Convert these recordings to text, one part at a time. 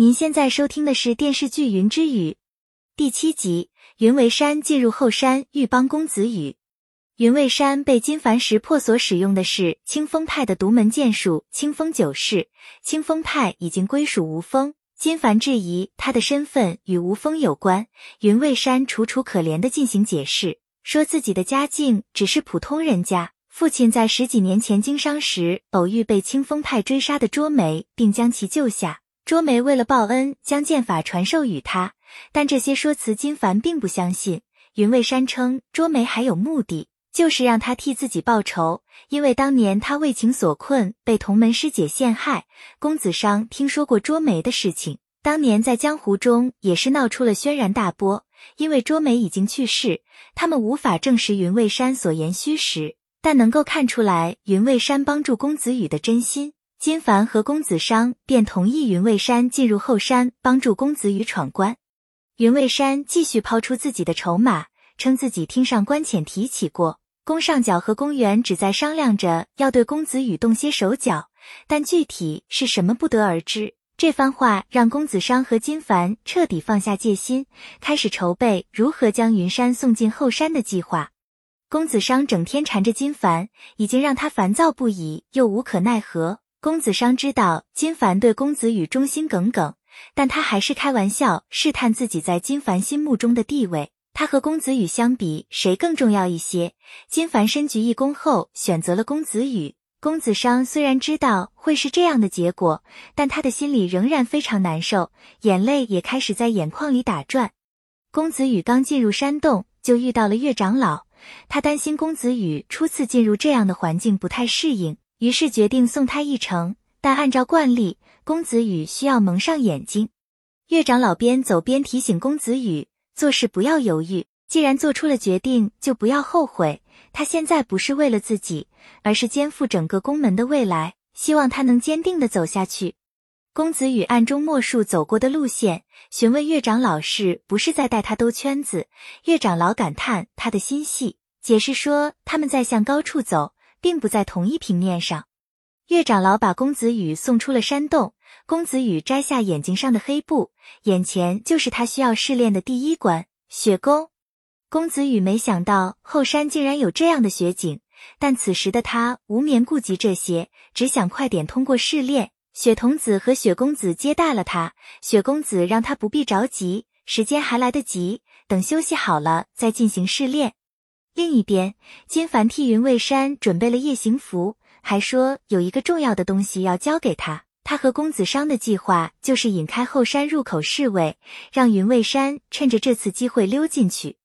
您现在收听的是电视剧《云之羽》第七集。云为山进入后山，欲帮公子羽。云为山被金凡识破所使用的是清风派的独门剑术——清风九式。清风派已经归属吴风，金凡质疑他的身份与吴风有关。云为山楚楚可怜的进行解释，说自己的家境只是普通人家，父亲在十几年前经商时偶遇被清风派追杀的卓梅，并将其救下。卓梅为了报恩，将剑法传授与他，但这些说辞金凡并不相信。云未山称卓梅还有目的，就是让他替自己报仇，因为当年他为情所困，被同门师姐陷害。公子商听说过卓梅的事情，当年在江湖中也是闹出了轩然大波。因为卓梅已经去世，他们无法证实云未山所言虚实，但能够看出来云未山帮助公子羽的真心。金凡和公子商便同意云未山进入后山帮助公子羽闯关。云未山继续抛出自己的筹码，称自己听上官浅提起过，宫上角和公园只在商量着要对公子羽动些手脚，但具体是什么不得而知。这番话让公子商和金凡彻底放下戒心，开始筹备如何将云山送进后山的计划。公子商整天缠着金凡，已经让他烦躁不已，又无可奈何。公子商知道金凡对公子羽忠心耿耿，但他还是开玩笑试探自己在金凡心目中的地位。他和公子羽相比，谁更重要一些？金凡深鞠一躬后，选择了公子羽。公子商虽然知道会是这样的结果，但他的心里仍然非常难受，眼泪也开始在眼眶里打转。公子羽刚进入山洞，就遇到了岳长老，他担心公子羽初次进入这样的环境不太适应。于是决定送他一程，但按照惯例，公子羽需要蒙上眼睛。岳长老边走边提醒公子羽，做事不要犹豫，既然做出了决定，就不要后悔。他现在不是为了自己，而是肩负整个宫门的未来，希望他能坚定的走下去。公子羽暗中默数走过的路线，询问岳长老是不是在带他兜圈子。岳长老感叹他的心细，解释说他们在向高处走。并不在同一平面上。岳长老把公子羽送出了山洞，公子羽摘下眼睛上的黑布，眼前就是他需要试炼的第一关——雪宫。公子羽没想到后山竟然有这样的雪景，但此时的他无眠顾及这些，只想快点通过试炼。雪童子和雪公子接待了他，雪公子让他不必着急，时间还来得及，等休息好了再进行试炼。另一边，金凡替云未山准备了夜行服，还说有一个重要的东西要交给他。他和公子商的计划就是引开后山入口侍卫，让云未山趁着这次机会溜进去。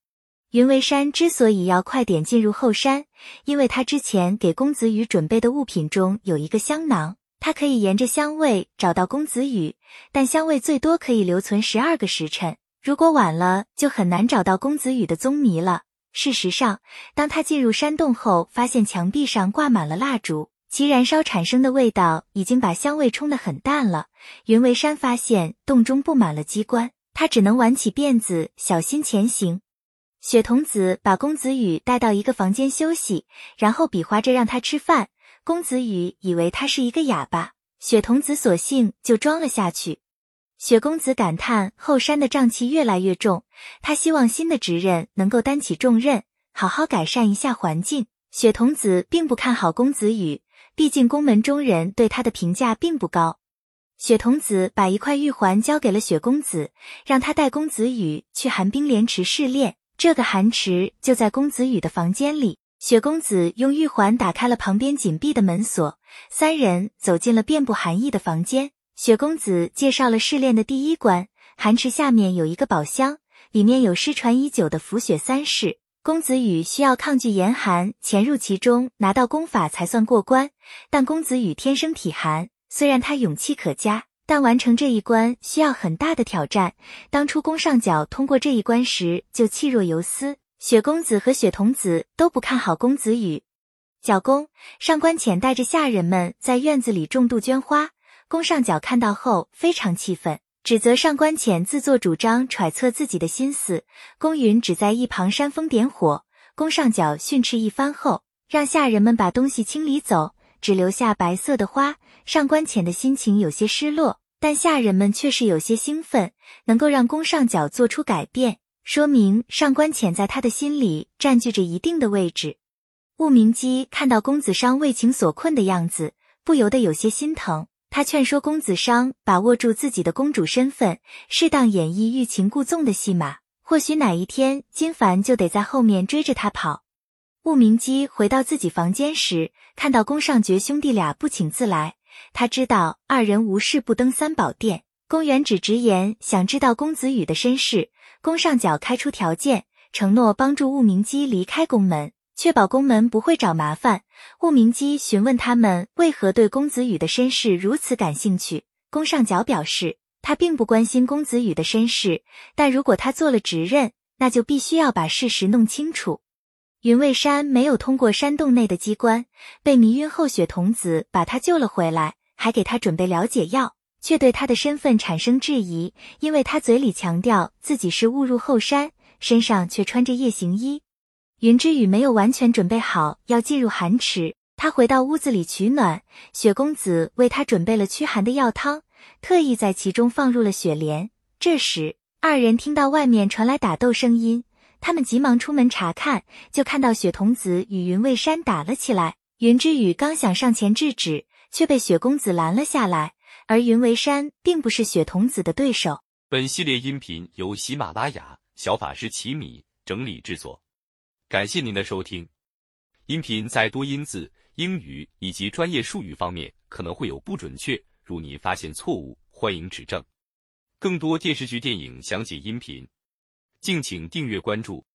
云未山之所以要快点进入后山，因为他之前给公子羽准备的物品中有一个香囊，他可以沿着香味找到公子羽，但香味最多可以留存十二个时辰，如果晚了，就很难找到公子羽的踪迷了。事实上，当他进入山洞后，发现墙壁上挂满了蜡烛，其燃烧产生的味道已经把香味冲得很淡了。云为山发现洞中布满了机关，他只能挽起辫子，小心前行。雪童子把公子羽带到一个房间休息，然后比划着让他吃饭。公子羽以为他是一个哑巴，雪童子索性就装了下去。雪公子感叹后山的瘴气越来越重，他希望新的职任能够担起重任，好好改善一下环境。雪童子并不看好公子羽，毕竟宫门中人对他的评价并不高。雪童子把一块玉环交给了雪公子，让他带公子羽去寒冰莲池试炼。这个寒池就在公子羽的房间里。雪公子用玉环打开了旁边紧闭的门锁，三人走进了遍布寒意的房间。雪公子介绍了试炼的第一关，寒池下面有一个宝箱，里面有失传已久的浮雪三式。公子羽需要抗拒严寒，潜入其中拿到功法才算过关。但公子羽天生体寒，虽然他勇气可嘉，但完成这一关需要很大的挑战。当初宫上角通过这一关时就气若游丝，雪公子和雪童子都不看好公子羽。角宫上官浅带着下人们在院子里种杜鹃花。宫上角看到后非常气愤，指责上官浅自作主张揣测自己的心思。宫云只在一旁煽风点火。宫上角训斥一番后，让下人们把东西清理走，只留下白色的花。上官浅的心情有些失落，但下人们却是有些兴奋，能够让宫上角做出改变，说明上官浅在他的心里占据着一定的位置。雾明基看到公子商为情所困的样子，不由得有些心疼。他劝说公子商把握住自己的公主身份，适当演绎欲擒故纵的戏码，或许哪一天金凡就得在后面追着他跑。雾明基回到自己房间时，看到宫上觉兄弟俩不请自来。他知道二人无事不登三宝殿，宫元只直言想知道公子羽的身世。宫上角开出条件，承诺帮助雾明基离开宫门，确保宫门不会找麻烦。雾明基询问他们为何对公子羽的身世如此感兴趣。宫上角表示，他并不关心公子羽的身世，但如果他做了职任，那就必须要把事实弄清楚。云蔚山没有通过山洞内的机关，被迷晕后，雪童子把他救了回来，还给他准备了解药，却对他的身份产生质疑，因为他嘴里强调自己是误入后山，身上却穿着夜行衣。云之羽没有完全准备好要进入寒池，他回到屋子里取暖，雪公子为他准备了驱寒的药汤，特意在其中放入了雪莲。这时，二人听到外面传来打斗声音。他们急忙出门查看，就看到雪童子与云蔚山打了起来。云之羽刚想上前制止，却被雪公子拦了下来。而云为山并不是雪童子的对手。本系列音频由喜马拉雅小法师奇米整理制作，感谢您的收听。音频在多音字、英语以及专业术语方面可能会有不准确，如您发现错误，欢迎指正。更多电视剧、电影详解音频。敬请订阅关注。